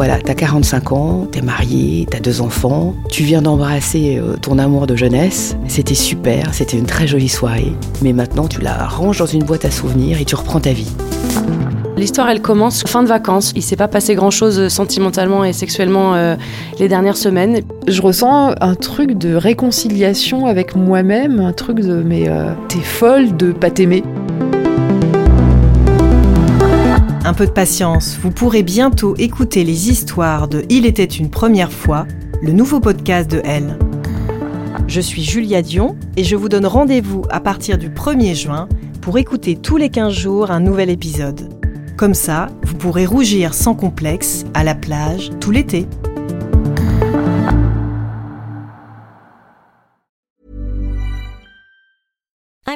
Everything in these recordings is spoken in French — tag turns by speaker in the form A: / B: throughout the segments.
A: Voilà, t'as 45 ans, t'es marié, t'as deux enfants, tu viens d'embrasser euh, ton amour de jeunesse. C'était super, c'était une très jolie soirée. Mais maintenant, tu la ranges dans une boîte à souvenirs et tu reprends ta vie.
B: L'histoire, elle commence fin de vacances. Il s'est pas passé grand-chose sentimentalement et sexuellement euh, les dernières semaines.
C: Je ressens un truc de réconciliation avec moi-même, un truc de mais euh, t'es folle de pas t'aimer.
D: Un peu de patience, vous pourrez bientôt écouter les histoires de Il était une première fois, le nouveau podcast de Elle. Je suis Julia Dion et je vous donne rendez-vous à partir du 1er juin pour écouter tous les 15 jours un nouvel épisode. Comme ça, vous pourrez rougir sans complexe à la plage tout l'été.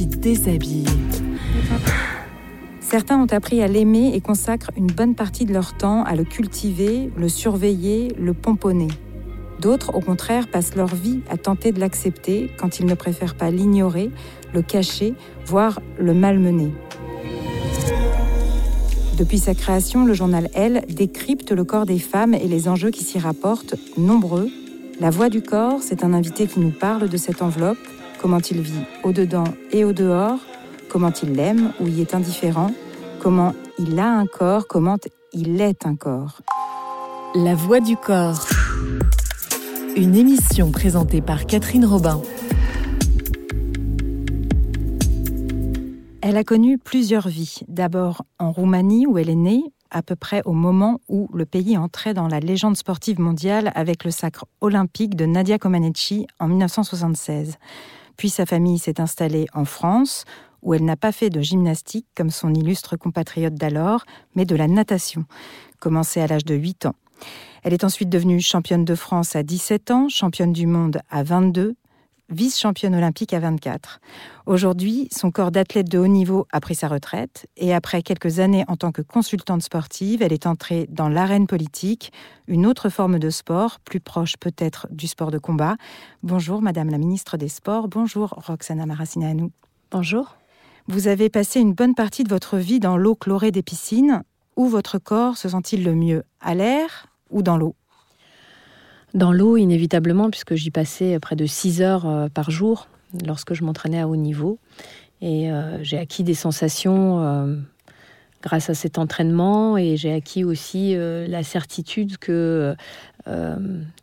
E: qui déshabille.
F: Certains ont appris à l'aimer et consacrent une bonne partie de leur temps à le cultiver, le surveiller, le pomponner. D'autres, au contraire, passent leur vie à tenter de l'accepter quand ils ne préfèrent pas l'ignorer, le cacher, voire le malmener. Depuis sa création, le journal Elle décrypte le corps des femmes et les enjeux qui s'y rapportent, nombreux. La voix du corps, c'est un invité qui nous parle de cette enveloppe, comment il vit au-dedans et au-dehors, comment il l'aime ou y est indifférent, comment il a un corps, comment il est un corps.
E: La voix du corps. Une émission présentée par Catherine Robin.
F: Elle a connu plusieurs vies. D'abord en Roumanie où elle est née, à peu près au moment où le pays entrait dans la légende sportive mondiale avec le sacre olympique de Nadia Comaneci en 1976. Puis sa famille s'est installée en France, où elle n'a pas fait de gymnastique comme son illustre compatriote d'alors, mais de la natation, commencée à l'âge de 8 ans. Elle est ensuite devenue championne de France à 17 ans, championne du monde à 22, vice-championne olympique à 24. Aujourd'hui, son corps d'athlète de haut niveau a pris sa retraite et après quelques années en tant que consultante sportive, elle est entrée dans l'arène politique, une autre forme de sport, plus proche peut-être du sport de combat. Bonjour Madame la ministre des Sports, bonjour Roxana Maracineanu.
B: Bonjour.
F: Vous avez passé une bonne partie de votre vie dans l'eau chlorée des piscines. Où votre corps se sent-il le mieux? À l'air ou dans l'eau?
B: Dans l'eau, inévitablement, puisque j'y passais près de 6 heures euh, par jour lorsque je m'entraînais à haut niveau. Et euh, j'ai acquis des sensations euh, grâce à cet entraînement et j'ai acquis aussi la certitude que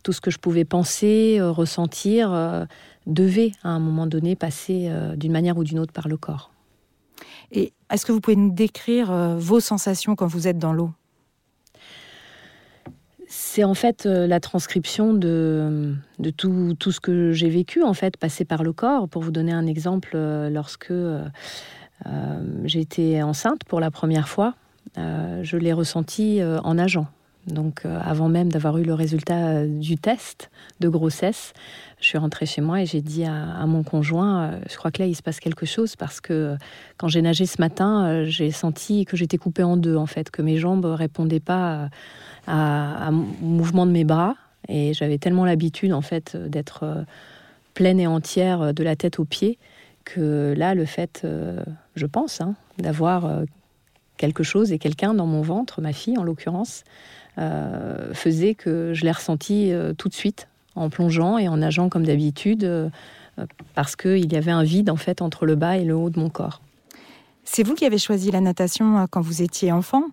B: tout ce que je pouvais penser, ressentir, devait à un moment donné passer d'une manière ou d'une autre par le corps.
F: Et est-ce que vous pouvez nous décrire vos sensations quand vous êtes dans l'eau?
B: C'est en fait euh, la transcription de, tout, ce que j'ai vécu, en fait, passé par le corps. Pour vous donner un exemple, euh, lorsque euh, été enceinte pour la première fois, je l'ai ressenti en nageant. Donc, avant même d'avoir eu le résultat du test de grossesse, je suis rentrée chez moi et j'ai dit à, mon conjoint, je crois que là, il se passe quelque chose parce que quand j'ai nagé ce matin, j'ai senti que j'étais coupée en deux, en fait, que mes jambes répondaient pas à, à mouvement de mes bras. Et j'avais tellement l'habitude, en fait, d'être euh, pleine et entière euh, de la tête aux pieds que là, le fait, euh, je pense, hein, d'avoir quelque chose et quelqu'un dans mon ventre, ma fille en l'occurrence, faisait que je l'ai ressenti tout de suite en plongeant et en nageant comme d'habitude parce qu'il y avait un vide en fait entre le bas et le haut de mon corps.
F: C'est vous qui avez choisi la natation quand vous étiez enfant,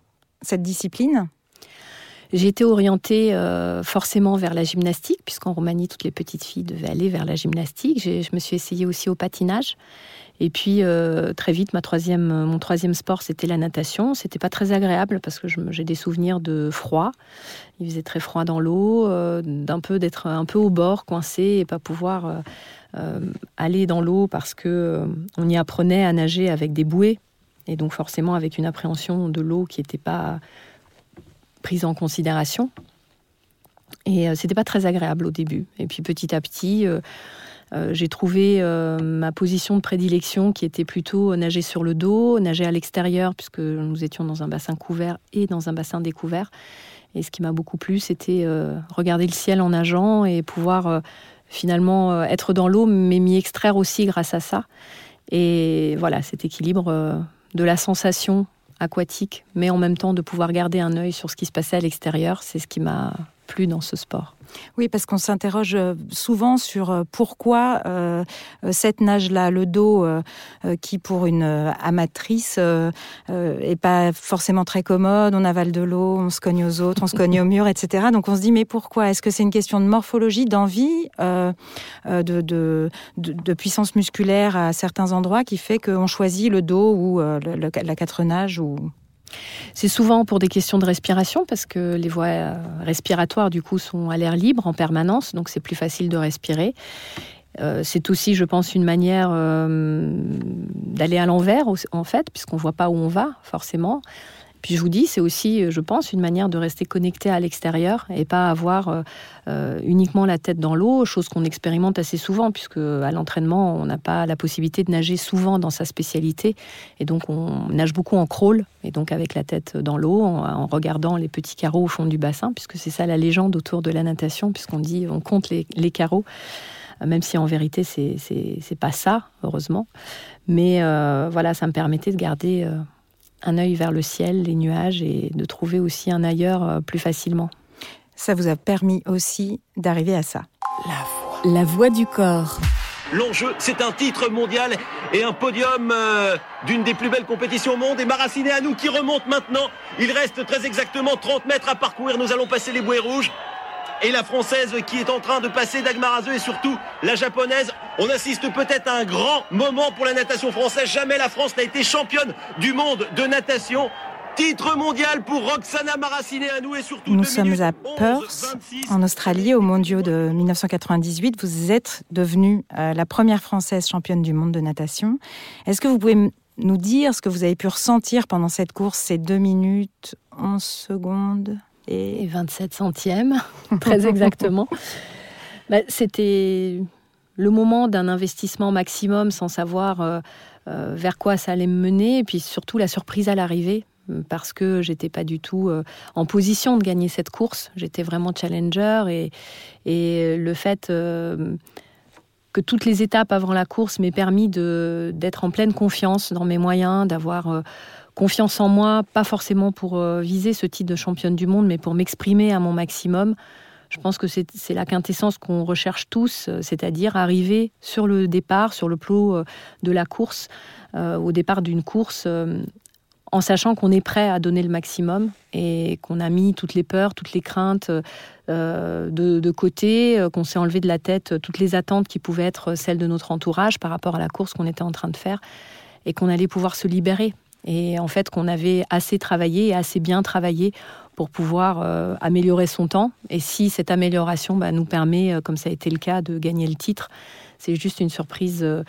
F: cette discipline?
B: J'ai été orientée euh, forcément vers la gymnastique, puisqu'en Roumanie, toutes les petites filles devaient aller vers la gymnastique. Je me suis essayée aussi au patinage. Et puis euh, très vite, ma troisième, mon troisième sport, c'était la natation. C'était pas très agréable parce que j'ai des souvenirs de froid. Il faisait très froid dans l'eau, euh, d'un peu d'être un peu au bord, coincé et pas pouvoir aller dans l'eau parce que on y apprenait à nager avec des bouées et donc forcément avec une appréhension de l'eau qui n'était pas prise en considération. Et euh, c'était pas très agréable au début. Et puis petit à petit, euh, euh, j'ai trouvé ma position de prédilection qui était plutôt nager sur le dos, nager à l'extérieur, puisque nous étions dans un bassin couvert et dans un bassin découvert. Et ce qui m'a beaucoup plu, c'était regarder le ciel en nageant et pouvoir finalement être dans l'eau, mais m'y extraire aussi grâce à ça. Et voilà, cet équilibre de la sensation aquatique, mais en même temps de pouvoir garder un œil sur ce qui se passait à l'extérieur, c'est ce qui m'a plu dans ce sport.
F: Oui, parce qu'on s'interroge euh, souvent sur euh, pourquoi euh, cette nage-là, le dos, qui pour une amatrice est pas forcément très commode, on avale de l'eau, on se cogne aux autres, on se cogne au mur, etc. Donc on se dit mais pourquoi? Est-ce que c'est une question de morphologie, d'envie, de, de, puissance musculaire à certains endroits qui fait qu'on choisit le dos ou la quatre nages ou
B: c'est souvent pour des questions de respiration parce que les voies euh, respiratoires du coup sont à l'air libre en permanence, donc c'est plus facile de respirer. Euh, c'est aussi, je pense, une manière euh, d'aller à l'envers en fait, puisqu'on ne voit pas où on va forcément. Puis je vous dis, c'est aussi, euh, je pense, une manière de rester connecté à l'extérieur et pas avoir euh, euh, uniquement la tête dans l'eau, chose qu'on expérimente assez souvent, puisque à l'entraînement, on n'a pas la possibilité de nager souvent dans sa spécialité. Et donc, on nage beaucoup en crawl, et donc avec la tête dans l'eau, en, regardant les petits carreaux au fond du bassin, puisque c'est ça la légende autour de la natation, puisqu'on dit, on compte les, carreaux même si en vérité c'est pas ça heureusement mais voilà ça me permettait de garder un œil vers le ciel, les nuages, et de trouver aussi un ailleurs euh, plus facilement.
F: Ça vous a permis aussi d'arriver à ça.
E: La voix. La voix du corps.
G: L'enjeu, c'est un titre mondial et un podium euh, d'une des plus belles compétitions au monde. Et Maraciné à nous qui remonte maintenant. Il reste très exactement 30 mètres à parcourir. Nous allons passer les bouées rouges et la française qui est en train de passer Dagmar et surtout la japonaise. On assiste peut-être à un grand moment pour la natation française. Jamais la France n'a été championne du monde de natation. Titre mondial pour Roxana nous et surtout.
F: Nous sommes à Perth, en Australie, au Mondiaux de 1998. Vous êtes devenue euh, la première française championne du monde de natation. Est-ce que vous pouvez nous dire ce que vous avez pu ressentir pendant cette course, ces 2 minutes 11 secondes?
B: Et 27 centièmes, très exactement. Bah, c'était le moment d'un investissement maximum sans savoir euh, euh, vers quoi ça allait me mener, et puis surtout la surprise à l'arrivée, parce que j'étais pas du tout euh, en position de gagner cette course. J'étais vraiment challenger et, et le fait que toutes les étapes avant la course m'aient permis d'être en pleine confiance dans mes moyens, d'avoir confiance en moi, pas forcément pour euh, viser ce titre de championne du monde, mais pour m'exprimer à mon maximum. Je pense que c'est la quintessence qu'on recherche tous, euh, c'est-à-dire arriver sur le départ, sur le plot euh, de la course, au départ d'une course, en sachant qu'on est prêt à donner le maximum et qu'on a mis toutes les peurs, toutes les craintes de, de, côté, qu'on s'est enlevé de la tête toutes les attentes qui pouvaient être celles de notre entourage par rapport à la course qu'on était en train de faire et qu'on allait pouvoir se libérer et en fait qu'on avait assez travaillé et assez bien travaillé pour pouvoir euh, améliorer son temps. Et si cette amélioration bah, nous permet, euh, comme ça a été le cas, de gagner le titre, c'est juste une surprise euh,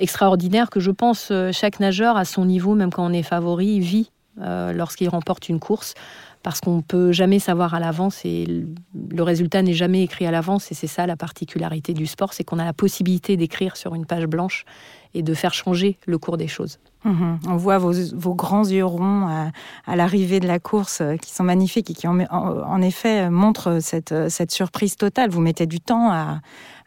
B: extraordinaire que je pense chaque nageur à son niveau, même quand on est favori, vit lorsqu'il remporte une course. Parce qu'on ne peut jamais savoir à l'avance et le résultat n'est jamais écrit à l'avance. Et c'est ça la particularité du sport, c'est qu'on a la possibilité d'écrire sur une page blanche et de faire changer le cours des choses.
F: Mhm. On voit vos, grands yeux ronds à, l'arrivée de la course qui sont magnifiques et qui en, effet montrent cette, cette surprise totale. Vous mettez du temps à,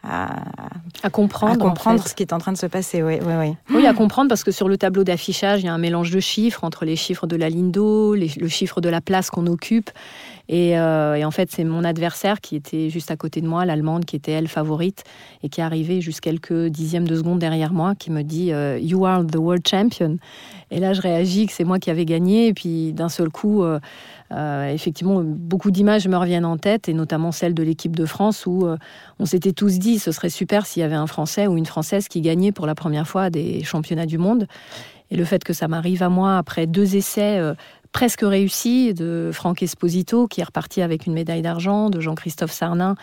B: à, comprendre,
F: comprendre ce qui est en train de se passer. Oui, oui, oui.
B: oui, à comprendre parce que sur le tableau d'affichage, il y a un mélange de chiffres entre les chiffres de la ligne d'eau, le chiffre de la place qu'on occupe. Euh, et, en fait, c'est mon adversaire qui était juste à côté de moi, l'allemande, qui était elle favorite et qui est arrivée juste quelques dixièmes de seconde derrière moi, qui me dit euh, You are the world champion. Et là, je réagis que c'est moi qui avais gagné. Et puis, d'un seul coup, euh, effectivement, beaucoup d'images me reviennent en tête, et notamment celle de l'équipe de France où on s'était tous dit ce serait super s'il y avait un Français ou une Française qui gagnait pour la première fois des championnats du monde. Et le fait que ça m'arrive à moi après deux essais presque réussi de Franck Esposito, qui est reparti avec une médaille d'argent, de Jean-Christophe Sarnin,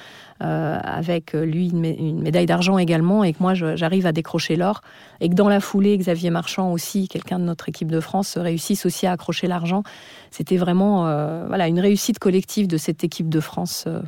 B: euh, avec lui une, médaille d'argent également, et que moi j'arrive à décrocher l'or, et que dans la foulée, Xavier Marchand aussi, quelqu'un de notre équipe de France, réussisse aussi à accrocher l'argent. C'était vraiment euh, voilà, une réussite collective de cette équipe de France. Euh,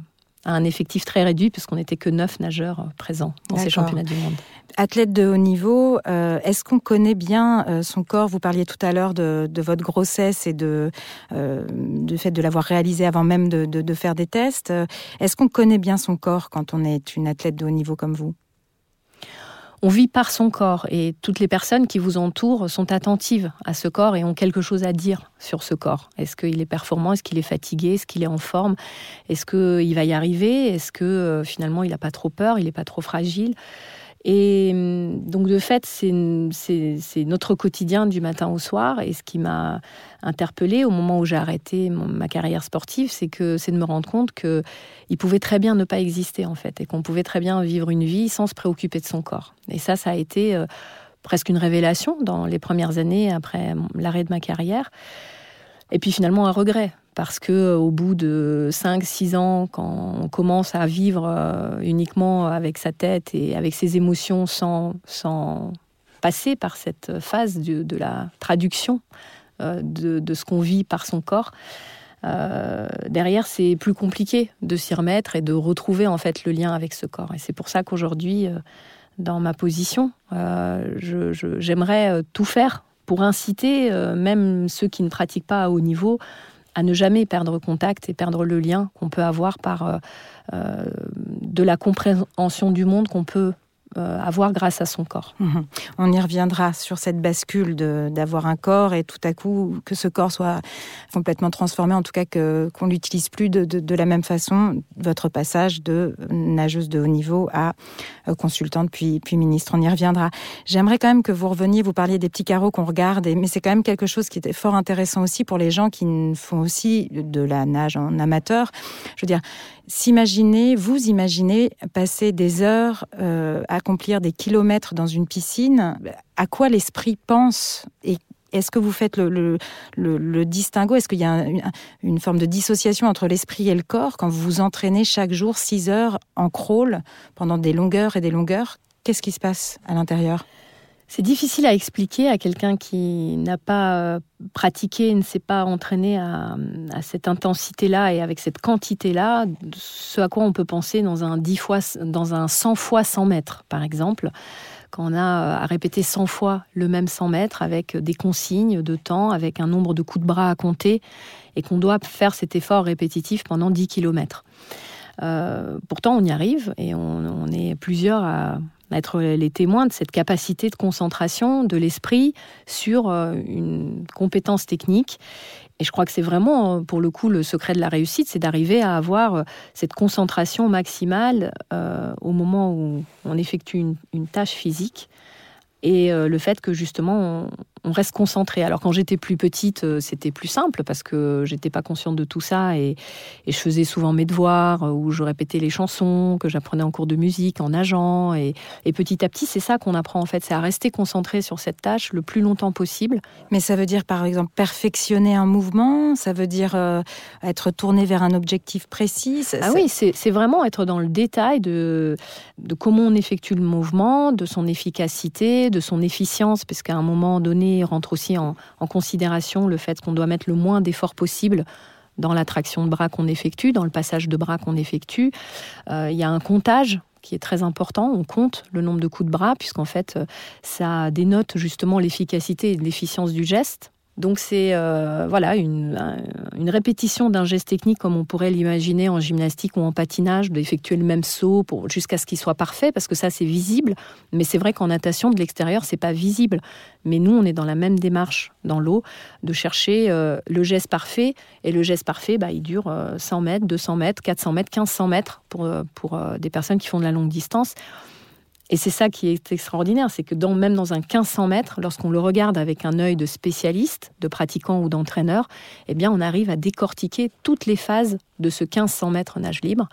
B: à un effectif très réduit, puisqu'on n'était que neuf nageurs présents dans ces championnats du monde.
F: Athlète de haut niveau, euh, est-ce qu'on connaît bien euh, son corps? Vous parliez tout à l'heure de, votre grossesse et de, euh, du fait de l'avoir réalisé avant même de, de faire des tests. Est-ce qu'on connaît bien son corps quand on est une athlète de haut niveau comme vous?
B: On vit par son corps et toutes les personnes qui vous entourent sont attentives à ce corps et ont quelque chose à dire sur ce corps. Est-ce qu'il est performant? Est-ce qu'il est fatigué? Est-ce qu'il est en forme? Est-ce qu'il va y arriver? Est-ce que finalement il n'a pas trop peur? Il n'est pas trop fragile? Et hum, donc, de fait, c'est notre quotidien du matin au soir. Et ce qui m'a interpellée au moment où j'ai arrêté ma carrière sportive, c'est que c'est de me rendre compte qu'il pouvait très bien ne pas exister, en fait, et qu'on pouvait très bien vivre une vie sans se préoccuper de son corps. Et ça, ça a été euh, presque une révélation dans les premières années après l'arrêt de ma carrière. Et puis finalement, un regret, parce que euh, au bout de 5-6 ans, quand on commence à vivre euh, uniquement avec sa tête et avec ses émotions sans, sans passer par cette phase de, de la traduction euh, de, de, ce qu'on vit par son corps, derrière c'est plus compliqué de s'y remettre et de retrouver en fait le lien avec ce corps. Et c'est pour ça qu'aujourd'hui, dans ma position, j'aimerais tout faire pour inciter même ceux qui ne pratiquent pas à haut niveau à ne jamais perdre contact et perdre le lien qu'on peut avoir par euh, euh, de la compréhension du monde qu'on peut euh, avoir grâce à son corps.
F: Mhm. On y reviendra sur cette bascule d'avoir un corps et tout à coup que ce corps soit complètement transformé, en tout cas qu'on l'utilise plus de, de, la même façon. Votre passage de nageuse de haut niveau à euh, consultante puis puis ministre, on y reviendra. J'aimerais quand même que vous reveniez, vous parliez des petits carreaux qu'on regarde, mais c'est quand même quelque chose qui était fort intéressant aussi pour les gens qui font aussi de la nage en amateur. Je veux dire, s'imaginer, vous imaginez passer des heures, euh, accomplir des kilomètres dans une piscine, à quoi l'esprit pense et est-ce que vous faites le, le, distinguo? Est-ce qu'il y a une, forme de dissociation entre l'esprit et le corps quand vous vous entraînez chaque jour 6 heures en crawl pendant des longueurs et des longueurs? Qu'est-ce qui se passe à l'intérieur?
B: C'est difficile à expliquer à quelqu'un qui n'a pas euh, pratiqué, ne s'est pas entraîné à, cette intensité-là et avec cette quantité-là, ce à quoi on peut penser dans un 10 fois, dans un 100 fois 100 mètres, par exemple, quand on a euh, à répéter 100 fois le même 100 mètres avec des consignes de temps, avec un nombre de coups de bras à compter, et qu'on doit faire cet effort répétitif pendant 10 kilomètres. Euh, pourtant, on y arrive et on est plusieurs à être les témoins de cette capacité de concentration de l'esprit sur euh, une compétence technique. Et je crois que c'est vraiment, euh, pour le coup, le secret de la réussite, c'est d'arriver à avoir cette concentration maximale au moment où on effectue une tâche physique et le fait que justement on reste concentré. Alors quand j'étais plus petite, euh, c'était plus simple parce que j'étais pas consciente de tout ça et, je faisais souvent mes devoirs euh, ou je répétais les chansons que j'apprenais en cours de musique, en nageant et, petit à petit c'est ça qu'on apprend en fait, c'est à rester concentré sur cette tâche le plus longtemps possible.
F: Mais ça veut dire par exemple perfectionner un mouvement, ça veut dire euh, être tourné vers un objectif précis.
B: ah oui, c'est vraiment être dans le détail de, de comment on effectue le mouvement, de son efficacité, de son efficience, parce qu'à un moment donné rentre aussi en, considération le fait qu'on doit mettre le moins d'efforts possible dans la traction de bras qu'on effectue, dans le passage de bras qu'on effectue. Euh, il y a un comptage qui est très important. On compte le nombre de coups de bras, puisqu'en fait, ça dénote justement l'efficacité et l'efficience du geste. Donc c'est euh, voilà une, répétition d'un geste technique comme on pourrait l'imaginer en gymnastique ou en patinage, d'effectuer le même saut jusqu'à ce qu'il soit parfait, parce que ça c'est visible. Mais c'est vrai qu'en natation de l'extérieur c'est pas visible. Mais nous on est dans la même démarche dans l'eau de chercher euh, le geste parfait et le geste parfait bah, il dure 100 euh, mètres, 200 mètres, 400 mètres, 1500 mètres pour pour des personnes qui font de la longue distance. Et c'est ça qui est extraordinaire, c'est que même dans un 1500 mètres, lorsqu'on le regarde avec un œil de spécialiste, de pratiquant ou d'entraîneur, eh on arrive à décortiquer toutes les phases de ce 1500 mètres nage libre.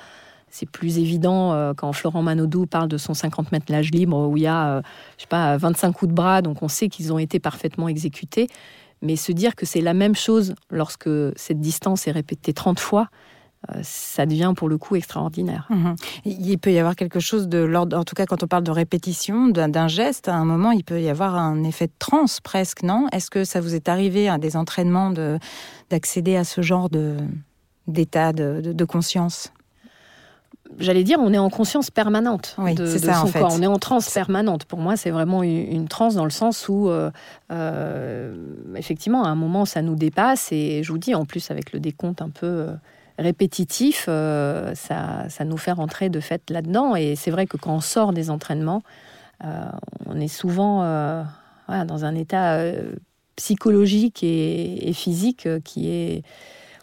B: C'est plus évident euh, quand Florent Manodou parle de son 50 mètres nage libre où il y a, euh, je sais pas, 25 coups de bras, donc on sait qu'ils ont été parfaitement exécutés. Mais se dire que c'est la même chose lorsque cette distance est répétée 30 fois, ça devient pour le coup extraordinaire.
F: Mhm. Il peut y avoir quelque chose de l'ordre, en tout cas quand on parle de répétition, d'un geste, à un moment il peut y avoir un effet de transe presque, non? Est-ce que ça vous est arrivé à des entraînements d'accéder à ce genre d'état de, conscience?
B: J'allais dire, on est en conscience permanente
F: oui,
B: de,
F: ça,
B: son
F: en fait.
B: corps. On est en transe permanente. Pour moi, c'est vraiment une, transe dans le sens où, euh, euh, effectivement, à un moment, ça nous dépasse. Et je vous dis, en plus, avec le décompte un peu répétitif, euh, ça, ça, nous fait rentrer de fait là-dedans. Et c'est vrai que quand on sort des entraînements, euh, on est souvent euh, dans un état psychologique et, physique qui est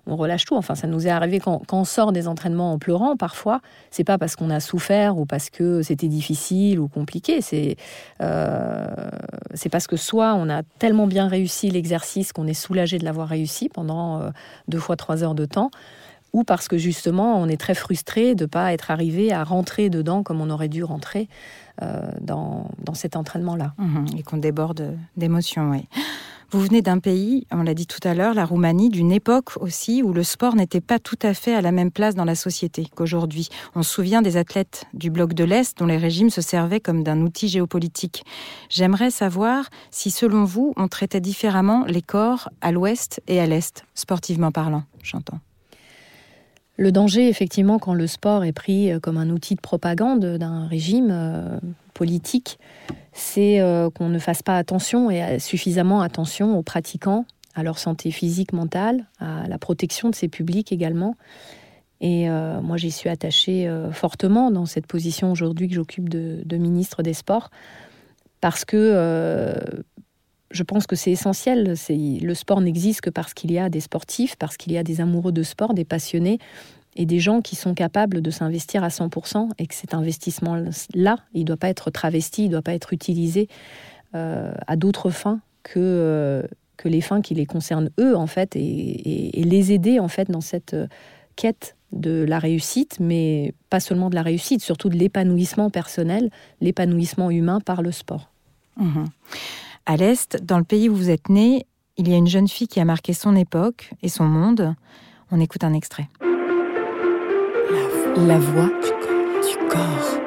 B: on relâche tout. Enfin, ça nous est arrivé quand, on sort des entraînements en pleurant, parfois, c'est pas parce qu'on a souffert ou parce que c'était difficile ou compliqué. C'est parce que soit on a tellement bien réussi l'exercice qu'on est soulagé de l'avoir réussi pendant deux fois trois heures de temps, ou parce que justement on est très frustré de ne pas être arrivé à rentrer dedans comme on aurait dû rentrer euh, dans, cet entraînement-là.
F: Mhm. et qu'on déborde d'émotions, oui. Vous venez d'un pays, on l'a dit tout à l'heure, la Roumanie, d'une époque aussi où le sport n'était pas tout à fait à la même place dans la société qu'aujourd'hui. On se souvient des athlètes du bloc de l'Est dont les régimes se servaient comme d'un outil géopolitique. J'aimerais savoir si, selon vous, on traitait différemment les corps à l'Ouest et à l'Est, sportivement parlant, j'entends.
B: Le danger, effectivement, quand le sport est pris euh, comme un outil de propagande d'un régime euh, politique, c'est euh, qu'on ne fasse pas attention et suffisamment attention aux pratiquants, à leur santé physique, mentale, à la protection de ces publics également. Et moi, j'y suis attachée fortement dans cette position aujourd'hui que j'occupe de, de, ministre des Sports, parce que je pense que c'est essentiel. Le sport n'existe que parce qu'il y a des sportifs, parce qu'il y a des amoureux de sport, des passionnés et des gens qui sont capables de s'investir à 100% et que cet investissement-là, il ne doit pas être travesti, il ne doit pas être utilisé euh, à d'autres fins que, euh, que les fins qui les concernent eux, en fait, et, et les aider, en fait, dans cette euh, quête de la réussite, mais pas seulement de la réussite, surtout de l'épanouissement personnel, l'épanouissement humain par le sport.
F: Mmh à l'Est, dans le pays où vous êtes né, il y a une jeune fille qui a marqué son époque et son monde. On écoute un extrait.
E: La, voix du corps.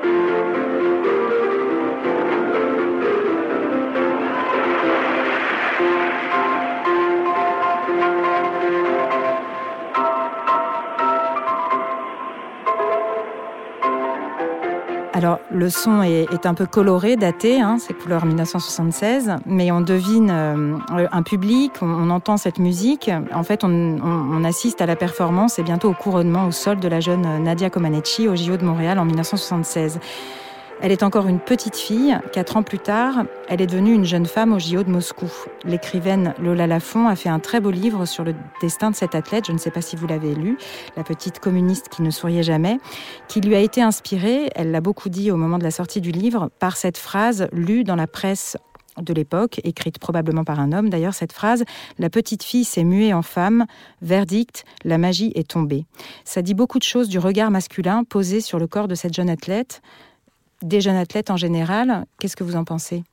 F: Alors, le son est, un peu coloré, daté, hein, c'est couleur 1976, mais on devine euh, un public, on, entend cette musique. En fait, on, assiste à la performance et bientôt au couronnement au sol de la jeune Nadia Comaneci au JO de Montréal en 1976. Elle est encore une petite fille. Quatre ans plus tard, elle est devenue une jeune femme au JO de Moscou. L'écrivaine Lola Lafont a fait un très beau livre sur le destin de cette athlète. Je ne sais pas si vous l'avez lu, la petite communiste qui ne souriait jamais, qui lui a été inspirée, elle l'a beaucoup dit au moment de la sortie du livre, par cette phrase lue dans la presse de l'époque, écrite probablement par un homme. D'ailleurs, cette phrase La petite fille s'est muée en femme, verdict, la magie est tombée. Ça dit beaucoup de choses du regard masculin posé sur le corps de cette jeune athlète des jeunes athlètes en général. Qu'est-ce que vous en pensez?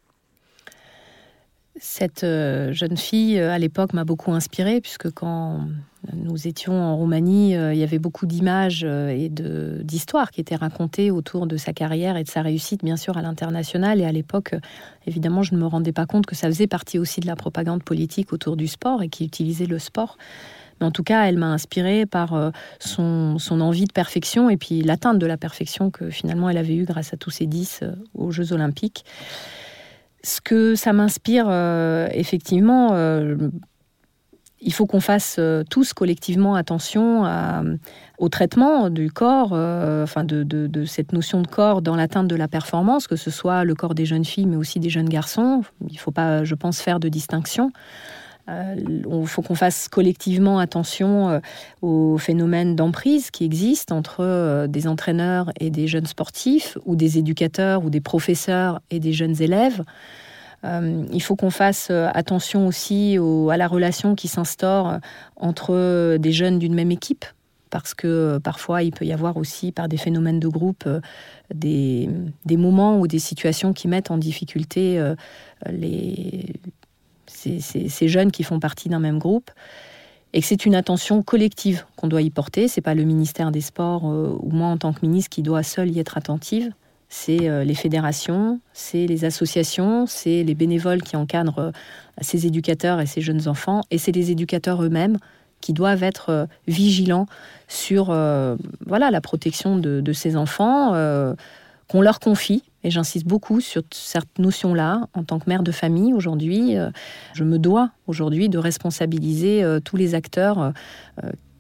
B: Cette euh, jeune fille, euh, à l'époque, m'a beaucoup inspirée, puisque quand nous étions en Roumanie, euh, il y avait beaucoup d'images et d'histoires qui étaient racontées autour de sa carrière et de sa réussite, bien sûr, à l'international. Et à l'époque, évidemment, je ne me rendais pas compte que ça faisait partie aussi de la propagande politique autour du sport et qui utilisait le sport Mais en tout cas, elle m'a inspirée par son, son, envie de perfection et puis l'atteinte de la perfection que finalement elle avait eue grâce à tous ces 10 aux Jeux Olympiques. Ce que ça m'inspire, effectivement, il faut qu'on fasse tous collectivement attention au traitement du corps, euh, enfin de, cette notion de corps dans l'atteinte de la performance, que ce soit le corps des jeunes filles, mais aussi des jeunes garçons. Il ne faut pas, je pense, faire de distinction. Euh, il faut qu'on fasse collectivement attention euh, au phénomène d'emprise qui existe entre des entraîneurs et des jeunes sportifs, ou des éducateurs ou des professeurs et des jeunes élèves. il faut qu'on fasse attention aussi à la relation qui s'instaure entre des jeunes d'une même équipe parce que euh, parfois il peut y avoir aussi par des phénomènes de groupe euh, des, moments ou des situations qui mettent en difficulté euh, les, ces, jeunes qui font partie d'un même groupe et que c'est une attention collective qu'on doit y porter. C'est pas le ministère des Sports ou moi en tant que ministre qui doit seul y être attentive. C'est les fédérations, c'est les associations, c'est les bénévoles qui encadrent ces éducateurs et ces jeunes enfants, et c'est les éducateurs eux-mêmes qui doivent être euh, vigilants sur euh, voilà, la protection de, ces enfants euh, qu'on leur confie. Et j'insiste beaucoup sur cette notion-là. En tant que mère de famille, aujourd'hui, je me dois aujourd'hui de responsabiliser tous les acteurs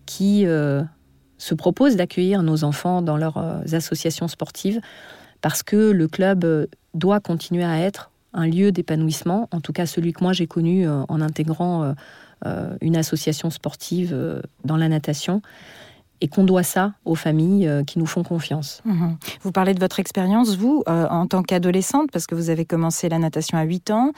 B: qui se proposent d'accueillir nos enfants dans leurs associations sportives, parce que le club doit continuer à être un lieu d'épanouissement, en tout cas celui que moi j'ai connu en intégrant euh, une association sportive euh, dans la natation et qu'on doit ça aux familles euh, qui nous font confiance.
F: Mhm. Vous parlez de votre expérience, vous, en tant qu'adolescente, parce que vous avez commencé la natation à 8 ans,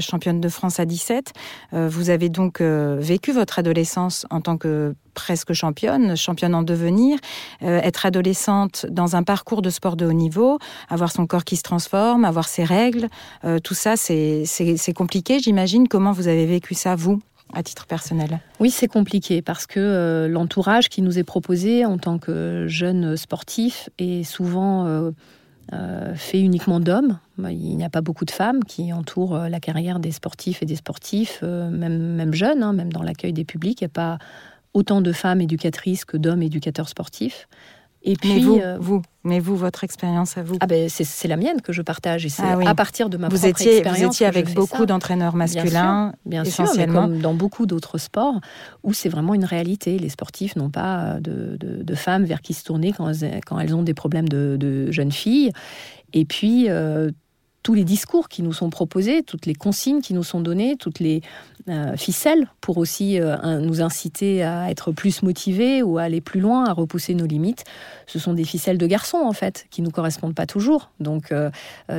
F: championne de France à 17. vous avez donc vécu votre adolescence en tant que presque championne, championne en devenir, être adolescente dans un parcours de sport de haut niveau, avoir son corps qui se transforme, avoir ses règles, tout ça, c'est compliqué, j'imagine. Comment vous avez vécu ça, vous? Titre personnel
B: Oui, c'est compliqué parce que euh, l'entourage qui nous est proposé en tant que jeune sportif est souvent euh, euh, fait uniquement d'hommes. Il n'y a pas beaucoup de femmes qui entourent la carrière des sportifs et des sportifs, même, même jeunes, hein, même dans l'accueil des publics. Il n'y a pas autant de femmes éducatrices que d'hommes éducateurs sportifs.
F: Et puis, mais vous, euh, vous, mais vous, votre expérience à vous
B: ah ben, c'est la mienne que je partage et c'est ah à partir de ma
F: vous
B: propre
F: étiez,
B: expérience.
F: Vous étiez avec beaucoup d'entraîneurs masculins,
B: bien sûr,
F: essentiellement.
B: comme dans beaucoup d'autres sports où c'est vraiment une réalité. Les sportifs n'ont pas de, de, femmes vers qui se tourner quand, quand elles ont des problèmes de, de jeunes filles. Et puis, euh, tous les discours qui nous sont proposés, toutes les consignes qui nous sont données, toutes les euh, ficelles pour aussi euh, nous inciter à être plus motivés ou à aller plus loin, à repousser nos limites. Ce sont des ficelles de garçons en fait qui nous correspondent pas toujours. Donc euh,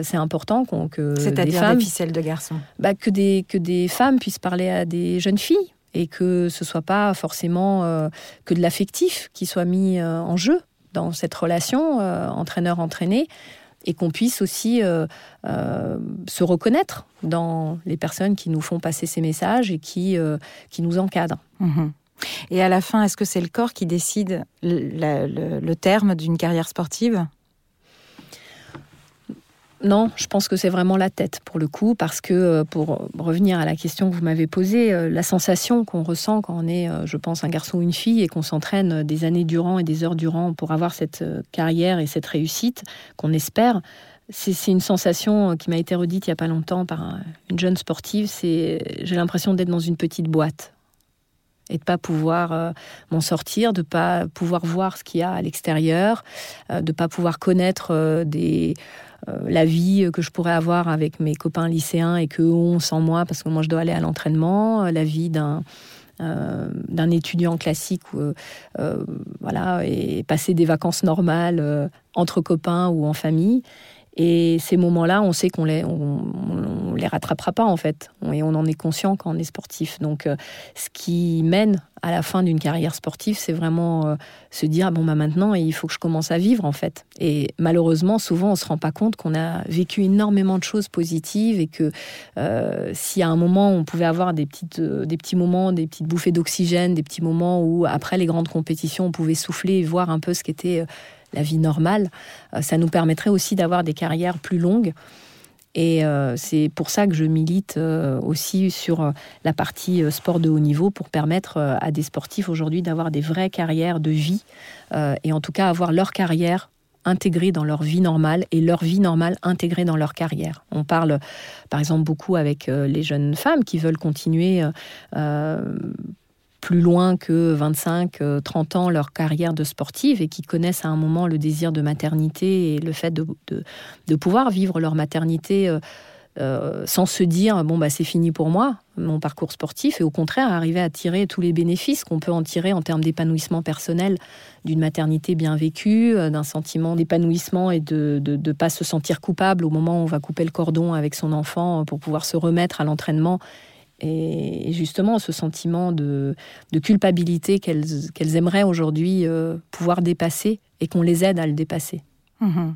B: c'est important qu'on que
F: c'est-à-dire des, des, ficelles de garçons,
B: bah, que des que des femmes puissent parler à des jeunes filles et que ce soit pas forcément que de l'affectif qui soit mis en jeu dans cette relation entraîneur-entraîné et qu'on puisse aussi euh, euh, se reconnaître dans les personnes qui nous font passer ces messages et qui, euh, qui nous encadrent.
F: Mhm. Et à la fin, est-ce que c'est le corps qui décide le terme d'une carrière sportive?
B: Non, je pense que c'est vraiment la tête pour le coup, parce que euh, pour revenir à la question que vous m'avez posée, euh, la sensation qu'on ressent quand on est, euh, je pense, un garçon ou une fille et qu'on s'entraîne des années durant et des heures durant pour avoir cette carrière et cette réussite qu'on espère, c'est une sensation qui m'a été redite il n'y a pas longtemps par une jeune sportive. C'est j'ai l'impression d'être dans une petite boîte et de pas pouvoir m'en sortir, de pas pouvoir voir ce qu'il y a à l'extérieur, de pas pouvoir connaître des la vie que je pourrais avoir avec mes copains lycéens et qu'eux ont sans moi, parce que moi je dois aller à l'entraînement, euh, la vie d'un euh, étudiant classique, et passer des vacances normales entre copains ou en famille. Et ces moments-là, on sait qu'on les, on, les rattrapera pas en fait, et on en est conscient quand on est sportif. Donc, euh, ce qui mène à la fin d'une carrière sportive, c'est vraiment euh, se dire bon bah maintenant il faut que je commence à vivre en fait. Et malheureusement, souvent on se rend pas compte qu'on a vécu énormément de choses positives et que euh, si à un moment on pouvait avoir des petites, des petits moments, des petites bouffées d'oxygène, des petits moments où après les grandes compétitions on pouvait souffler et voir un peu ce qu'était la vie normale, euh, ça nous permettrait aussi d'avoir des carrières plus longues. Et euh, c'est pour ça que je milite euh, aussi sur la partie sport de haut niveau pour permettre à des sportifs aujourd'hui d'avoir des vraies carrières de vie et en tout cas avoir leur carrière intégrée dans leur vie normale et leur vie normale intégrée dans leur carrière. On parle par exemple beaucoup avec les jeunes femmes qui veulent continuer plus loin que 25, 30 ans leur carrière de sportive et qui connaissent à un moment le désir de maternité et le fait de, pouvoir vivre leur maternité euh, euh, sans se dire bon bah c'est fini pour moi mon parcours sportif et au contraire arriver à tirer tous les bénéfices qu'on peut en tirer en termes d'épanouissement personnel d'une maternité bien vécue, euh, d'un sentiment d'épanouissement et de ne pas se sentir coupable au moment où on va couper le cordon avec son enfant pour pouvoir se remettre à l'entraînement et justement, ce sentiment de, culpabilité qu'elles aimeraient aujourd'hui euh, pouvoir dépasser et qu'on les aide à le dépasser.
F: Mhm.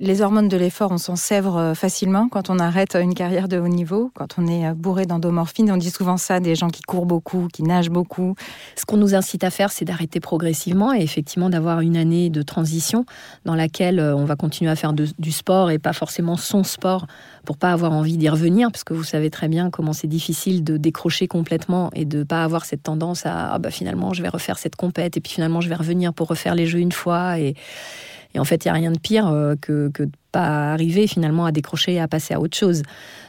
F: Les hormones de l'effort, on s'en sèvre euh, facilement quand on arrête une carrière de haut niveau, quand on est euh, bourré d'endomorphine. On dit souvent ça des gens qui courent beaucoup, qui nagent beaucoup.
B: Ce qu'on nous incite à faire, c'est d'arrêter progressivement et effectivement d'avoir une année de transition dans laquelle euh, on va continuer à faire du sport et pas forcément son sport pour pas avoir envie d'y revenir, parce que vous savez très bien comment c'est difficile de décrocher complètement et de pas avoir cette tendance à ah bah finalement je vais refaire cette compète et puis finalement je vais revenir pour refaire les jeux une fois et et en fait, il n'y a rien de pire euh, que, de pas arriver finalement à décrocher et à passer à autre chose.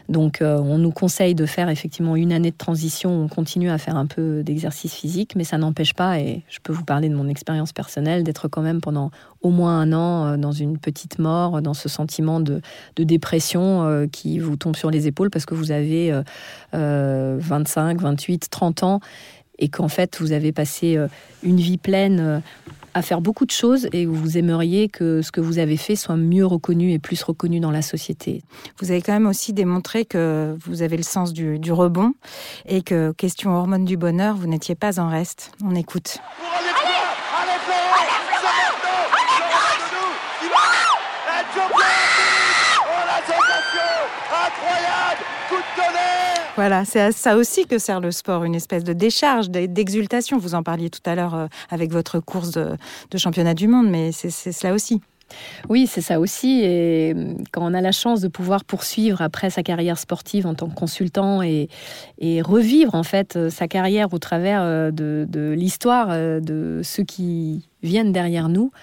B: Donc, euh, on nous conseille de faire effectivement une année de transition. On continue à faire un peu d'exercice physique, mais ça n'empêche pas, et je peux vous parler de mon expérience personnelle, d'être quand même pendant au moins un an euh, dans une petite mort, dans ce sentiment de, dépression qui vous tombe sur les épaules parce que vous avez 25, 28, 30 ans et qu'en fait vous avez passé une vie pleine à faire beaucoup de choses et vous aimeriez que ce que vous avez fait soit mieux reconnu et plus reconnu dans la société.
F: Vous avez quand même aussi démontré que vous avez le sens du, rebond et que, question hormones du bonheur, vous n'étiez pas en reste. On écoute. Voilà, c'est à ça aussi que sert le sport, une espèce de décharge, d'exultation. Vous en parliez tout à l'heure euh, avec votre course de, championnat du monde, mais c'est cela aussi.
B: Oui, c'est ça aussi. Et euh, quand on a la chance de pouvoir poursuivre après sa carrière sportive en tant que consultant et, revivre en fait euh, sa carrière au travers de l'histoire de ceux qui viennent derrière nous,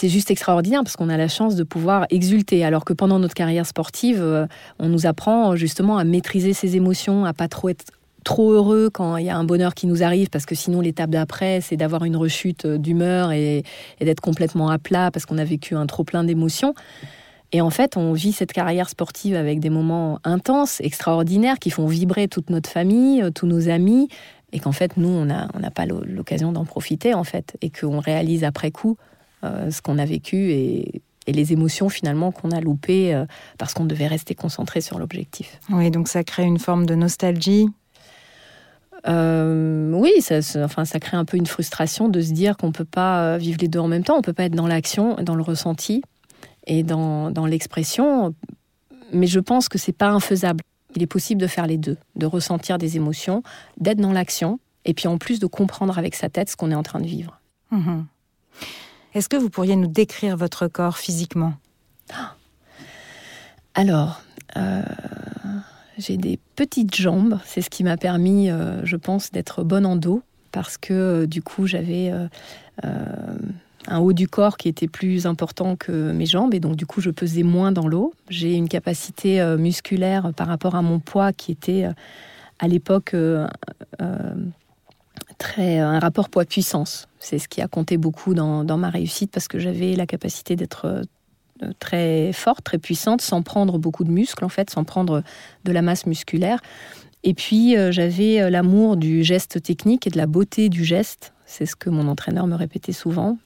B: c'est juste extraordinaire parce qu'on a la chance de pouvoir exulter. Alors que pendant notre carrière sportive, euh, on nous apprend justement à maîtriser ses émotions, à pas trop être trop heureux quand il y a un bonheur qui nous arrive, parce que sinon l'étape d'après, c'est d'avoir une rechute d'humeur et, d'être complètement à plat parce qu'on a vécu un trop plein d'émotions. Et en fait, on vit cette carrière sportive avec des moments intenses, extraordinaires, qui font vibrer toute notre famille, euh, tous nos amis, et qu'en fait, nous, on n'a pas l'occasion d'en profiter, en fait, et qu'on réalise après coup euh, ce qu'on a vécu et, les émotions finalement qu'on a loupées euh, parce qu'on devait rester concentré sur l'objectif.
F: Oui, donc ça crée une forme de nostalgie.
B: Euh, oui, ça, enfin, ça crée un peu une frustration de se dire qu'on ne peut pas vivre les deux en même temps, on ne peut pas être dans l'action, dans le ressenti et dans, dans l'expression. Mais je pense que c'est pas infaisable. Il est possible de faire les deux, de ressentir des émotions, d'être dans l'action, et puis en plus de comprendre avec sa tête ce qu'on est en train de vivre.
F: Mmh est-ce que vous pourriez nous décrire votre corps physiquement?
B: Alors, euh, j'ai des petites jambes. C'est ce qui m'a permis, euh, je pense, d'être bonne en dos. Parce que euh, du coup, j'avais un haut du corps qui était plus important que mes jambes. Et donc, du coup, je pesais moins dans l'eau. J'ai une capacité musculaire par rapport à mon poids qui était à l'époque très un rapport poids-puissance. C'est ce qui a compté beaucoup dans, ma réussite parce que j'avais la capacité d'être euh, très forte, très puissante, sans prendre beaucoup de muscles en fait, sans prendre de la masse musculaire. Et puis euh, j'avais euh, l'amour du geste technique et de la beauté du geste. C'est ce que mon entraîneur me répétait souvent.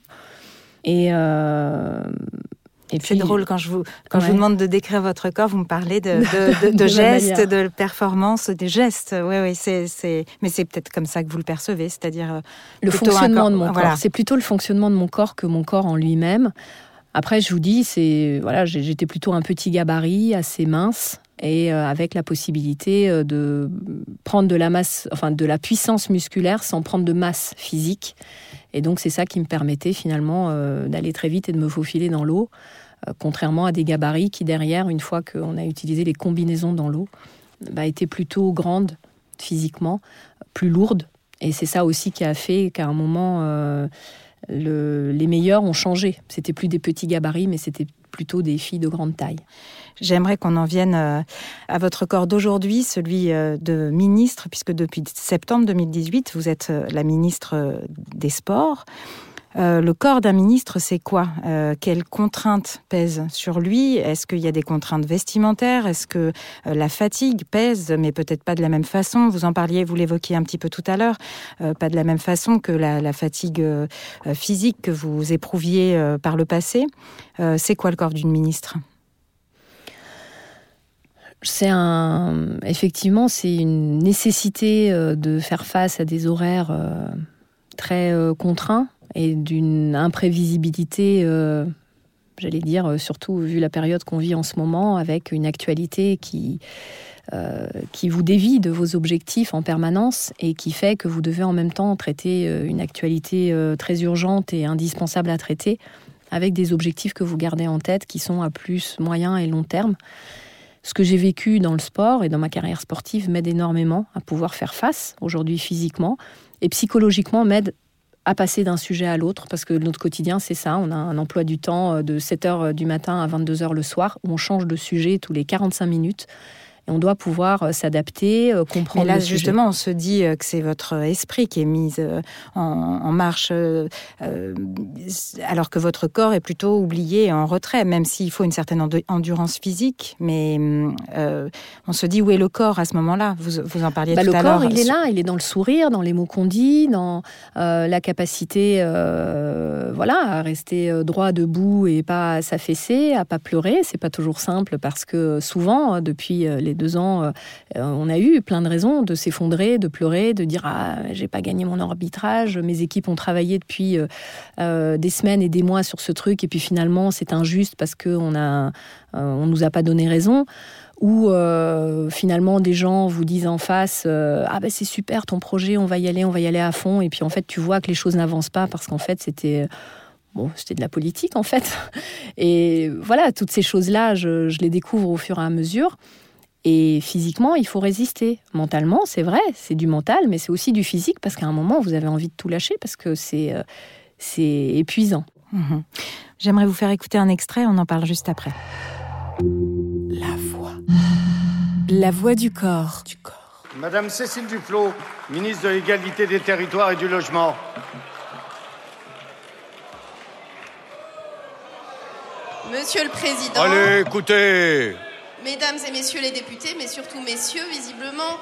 F: C'est drôle quand je vous quand je vous demande de décrire votre corps, vous me parlez de, de, gestes, de performance, des gestes. Oui, oui, c'est mais c'est peut-être comme ça que vous le percevez, c'est-à-dire euh,
B: le fonctionnement de mon corps. C'est plutôt le fonctionnement de mon corps que mon corps en lui-même. Après, je vous dis, c'est voilà, j'étais plutôt un petit gabarit, assez mince, et euh, avec la possibilité euh, de prendre de la masse, enfin de la puissance musculaire sans prendre de masse physique. Et donc c'est ça qui me permettait finalement d'aller très vite et de me faufiler dans l'eau. Contrairement à des gabarits qui derrière, une fois qu'on a utilisé les combinaisons dans l'eau, bah, étaient plutôt grandes physiquement, plus lourdes. Et c'est ça aussi qui a fait qu'à un moment, les meilleurs ont changé. C'était plus des petits gabarits, mais c'était plutôt des filles de grande taille.
F: J'aimerais qu'on en vienne euh, à votre corps d'aujourd'hui, celui euh, de ministre, puisque depuis septembre 2018, vous êtes euh, la ministre des Sports. Le corps d'un ministre, c'est quoi? Quelles contraintes pèsent sur lui? Est-ce qu'il y a des contraintes vestimentaires? Est-ce que la fatigue pèse, mais peut-être pas de la même façon? Vous en parliez, vous l'évoquiez un petit peu tout à l'heure, pas de la même façon que la fatigue physique que vous éprouviez par le passé. c'est quoi le corps d'une ministre?
B: C'est un, effectivement, c'est une nécessité euh, de faire face à des horaires euh, très euh, contraints et d'une imprévisibilité, j'allais dire, surtout vu la période qu'on vit en ce moment, avec une actualité qui, qui vous dévie de vos objectifs en permanence et qui fait que vous devez en même temps traiter une actualité très urgente et indispensable à traiter avec des objectifs que vous gardez en tête qui sont à plus moyen et long terme. Ce que j'ai vécu dans le sport et dans ma carrière sportive m'aide énormément à pouvoir faire face aujourd'hui physiquement et psychologiquement m'aide à passer d'un sujet à l'autre parce que notre quotidien c'est ça, on a un emploi du temps de 7h du matin à 22h le soir où on change de sujet tous les 45 minutes et on doit pouvoir euh, s'adapter, euh, comprendre.
F: Et là, justement, on se dit euh, que c'est votre esprit qui est mis en, marche, alors que votre corps est plutôt oublié en retrait, même s'il faut une certaine endurance physique. Mais on se dit où est le corps à ce moment-là? Vous, vous en parliez
B: bah,
F: tout
B: à
F: l'heure.
B: Le corps, il est là, il est dans le sourire, dans les mots qu'on dit, dans la capacité, voilà, à rester droit debout et pas s'affaisser, à pas pleurer. C'est pas toujours simple parce que souvent, depuis les deux ans, euh, on a eu plein de raisons de s'effondrer, de pleurer, de dire ah j'ai pas gagné mon arbitrage, mes équipes ont travaillé depuis euh, euh, des semaines et des mois sur ce truc et puis finalement c'est injuste parce que on a on nous a pas donné raison. Ou finalement des gens vous disent en face ah ben c'est super ton projet on va y aller on va y aller à fond. Et puis en fait tu vois que les choses n'avancent pas parce qu'en fait c'était bon c'était de la politique en fait. Et voilà toutes ces choses là je, je les découvre au fur et à mesure et physiquement, il faut résister. Mentalement, c'est vrai, c'est du mental, mais c'est aussi du physique parce qu'à un moment, vous avez envie de tout lâcher parce que c'est euh, c'est épuisant.
F: Mhm. J'aimerais vous faire écouter un extrait, on en parle juste après.
E: La voix. La voix du corps. Du corps.
H: Madame Cécile Duflot, ministre de l'égalité des territoires et du logement.
I: Monsieur le Président.
H: Allez, écoutez
I: Mesdames et messieurs les députés, mais surtout messieurs, visiblement,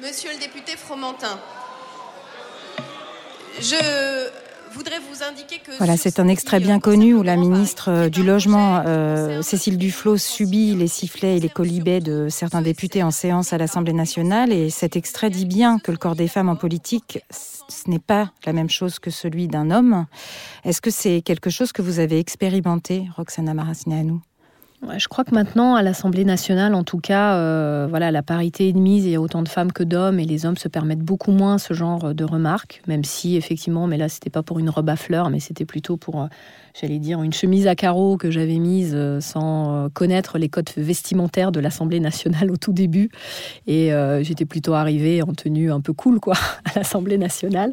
I: monsieur le député Fromentin. Je voudrais vous indiquer que...
F: Voilà, c'est un extrait bien connu où la ministre du Logement, euh, Cécile Duflot, subit les sifflets et les colibets de certains députés en séance à l'Assemblée nationale. Et cet extrait dit bien que le corps des femmes en politique, ce n'est pas la même chose que celui d'un homme. Est-ce que c'est quelque chose que vous avez expérimenté, Roxana Maracineanu?
B: Je crois que maintenant, à l'Assemblée nationale, en tout cas, euh, voilà, la parité est de mise, il y a autant de femmes que d'hommes, et les hommes se permettent beaucoup moins ce genre de remarques, même si, effectivement, mais là, c'était pas pour une robe à fleurs, mais c'était plutôt pour euh, j'allais dire, une chemise à carreaux que j'avais mise euh, sans euh, connaître les codes vestimentaires de l'Assemblée nationale au tout début. Et euh, j'étais plutôt arrivée en tenue un peu cool, quoi, à l'Assemblée nationale.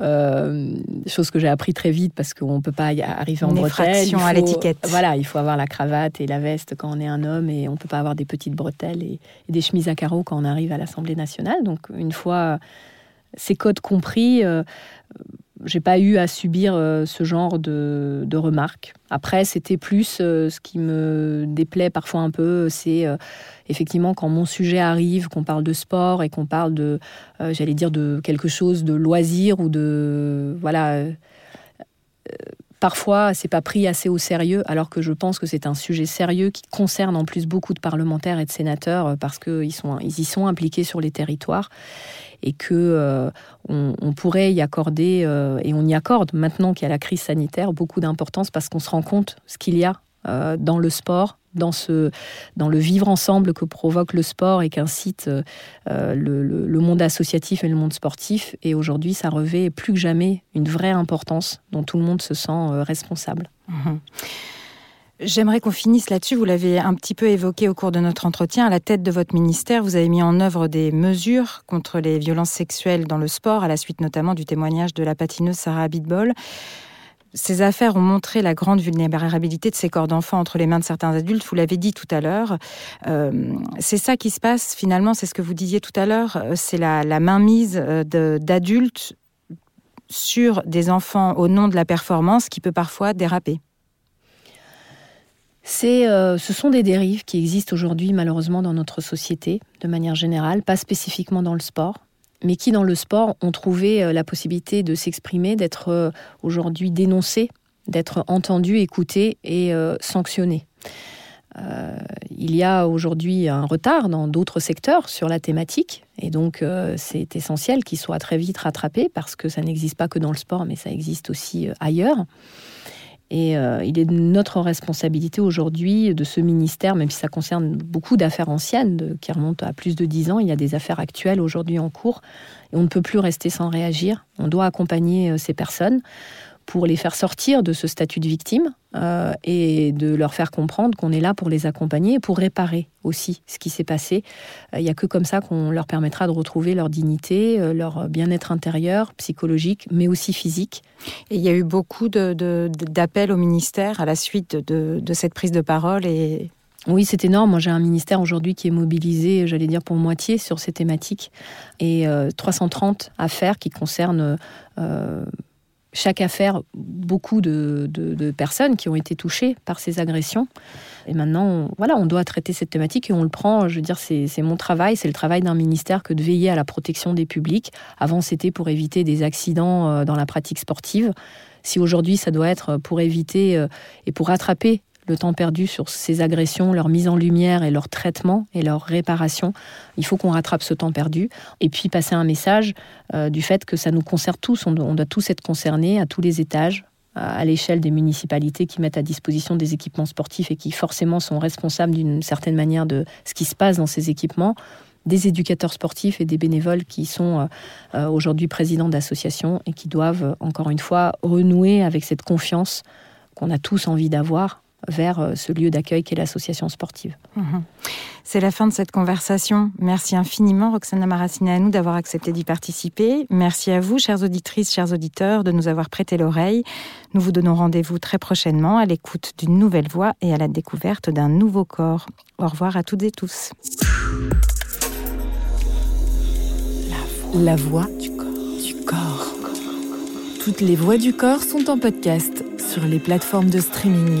B: chose que j'ai appris très vite parce qu'on ne peut pas y arriver en bretelles.
F: à l'étiquette.
B: Voilà, il faut avoir la cravate et la veste quand on est un homme et on ne peut pas avoir des petites bretelles et, et des chemises à carreaux quand on arrive à l'Assemblée nationale. Donc, une fois ces codes compris, j'ai pas eu à subir euh, ce genre de, remarques. Après, c'était plus euh, ce qui me déplaît parfois un peu, c'est euh, effectivement quand mon sujet arrive, qu'on parle de sport et qu'on parle de, j'allais dire, de quelque chose de loisir ou de. Voilà. Parfois, c'est pas pris assez au sérieux, alors que je pense que c'est un sujet sérieux qui concerne en plus beaucoup de parlementaires et de sénateurs parce qu'ils ils y sont impliqués sur les territoires et que euh, on, pourrait y accorder euh, et on y accorde maintenant qu'il y a la crise sanitaire beaucoup d'importance parce qu'on se rend compte ce qu'il y a euh, dans le sport, dans, ce, dans le vivre ensemble que provoque le sport et qu'incite le, monde associatif et le monde sportif. Et aujourd'hui, ça revêt plus que jamais une vraie importance dont tout le monde se sent responsable.
F: Mmh J'aimerais qu'on finisse là-dessus. Vous l'avez un petit peu évoqué au cours de notre entretien. À la tête de votre ministère, vous avez mis en œuvre des mesures contre les violences sexuelles dans le sport, à la suite notamment du témoignage de la patineuse Sarah Abitbol. Ces affaires ont montré la grande vulnérabilité de ces corps d'enfants entre les mains de certains adultes, vous l'avez dit tout à l'heure. Euh, c'est ça qui se passe finalement, c'est ce que vous disiez tout à l'heure, euh, c'est la, mainmise euh, d'adultes sur des enfants au nom de la performance qui peut parfois déraper.
B: Ce sont des dérives qui existent aujourd'hui malheureusement dans notre société de manière générale, pas spécifiquement dans le sport mais qui dans le sport ont trouvé euh, la possibilité de s'exprimer, d'être euh, aujourd'hui dénoncés, d'être entendus, écoutés et euh, sanctionnés. il y a aujourd'hui un retard dans d'autres secteurs sur la thématique, et donc c'est essentiel qu'il soit très vite rattrapé parce que ça n'existe pas que dans le sport, mais ça existe aussi ailleurs. Et euh, il est de notre responsabilité aujourd'hui de ce ministère, même si ça concerne beaucoup d'affaires anciennes qui remontent à plus de dix ans, il y a des affaires actuelles aujourd'hui en cours, et on ne peut plus rester sans réagir. On doit accompagner euh, ces personnes pour les faire sortir de ce statut de victime euh, et de leur faire comprendre qu'on est là pour les accompagner et pour réparer aussi ce qui s'est passé. Euh, il n'y a que comme ça qu'on leur permettra de retrouver leur dignité, euh, leur bien-être intérieur, psychologique, mais aussi physique.
F: Et il y a eu beaucoup d'appels au ministère à la suite de, de cette prise de parole et
B: oui, c'est énorme. Moi, j'ai un ministère aujourd'hui qui est mobilisé, j'allais dire, pour moitié sur ces thématiques. Et 330 affaires qui concernent chaque affaire beaucoup de, personnes qui ont été touchées par ces agressions. Et maintenant, on, voilà, on doit traiter cette thématique et on le prend. Je veux dire, c'est mon travail, c'est le travail d'un ministère que de veiller à la protection des publics. Avant, c'était pour éviter des accidents euh, dans la pratique sportive. Si aujourd'hui, ça doit être pour éviter euh, et pour rattraper le temps perdu sur ces agressions, leur mise en lumière et leur traitement et leur réparation. Il faut qu'on rattrape ce temps perdu. Et puis passer un message euh, du fait que ça nous concerne tous, on doit, tous être concernés à tous les étages, à l'échelle des municipalités qui mettent à disposition des équipements sportifs et qui forcément sont responsables d'une certaine manière de ce qui se passe dans ces équipements. Des éducateurs sportifs et des bénévoles qui sont euh, euh, aujourd'hui présidents d'associations et qui doivent, encore une fois, renouer avec cette confiance qu'on a tous envie d'avoir vers euh, ce lieu d'accueil qu'est l'association sportive.
F: Mhm. C'est la fin de cette conversation. Merci infiniment, Roxana Maraciné, à nous d'avoir accepté d'y participer. Merci à vous, chères auditrices, chers auditeurs, de nous avoir prêté l'oreille. Nous vous donnons rendez-vous très prochainement à l'écoute d'une nouvelle voix et à la découverte d'un nouveau corps. Au revoir à toutes et tous.
E: La voix, du corps. Du corps. Toutes les voix du corps sont en podcast sur les plateformes de streaming.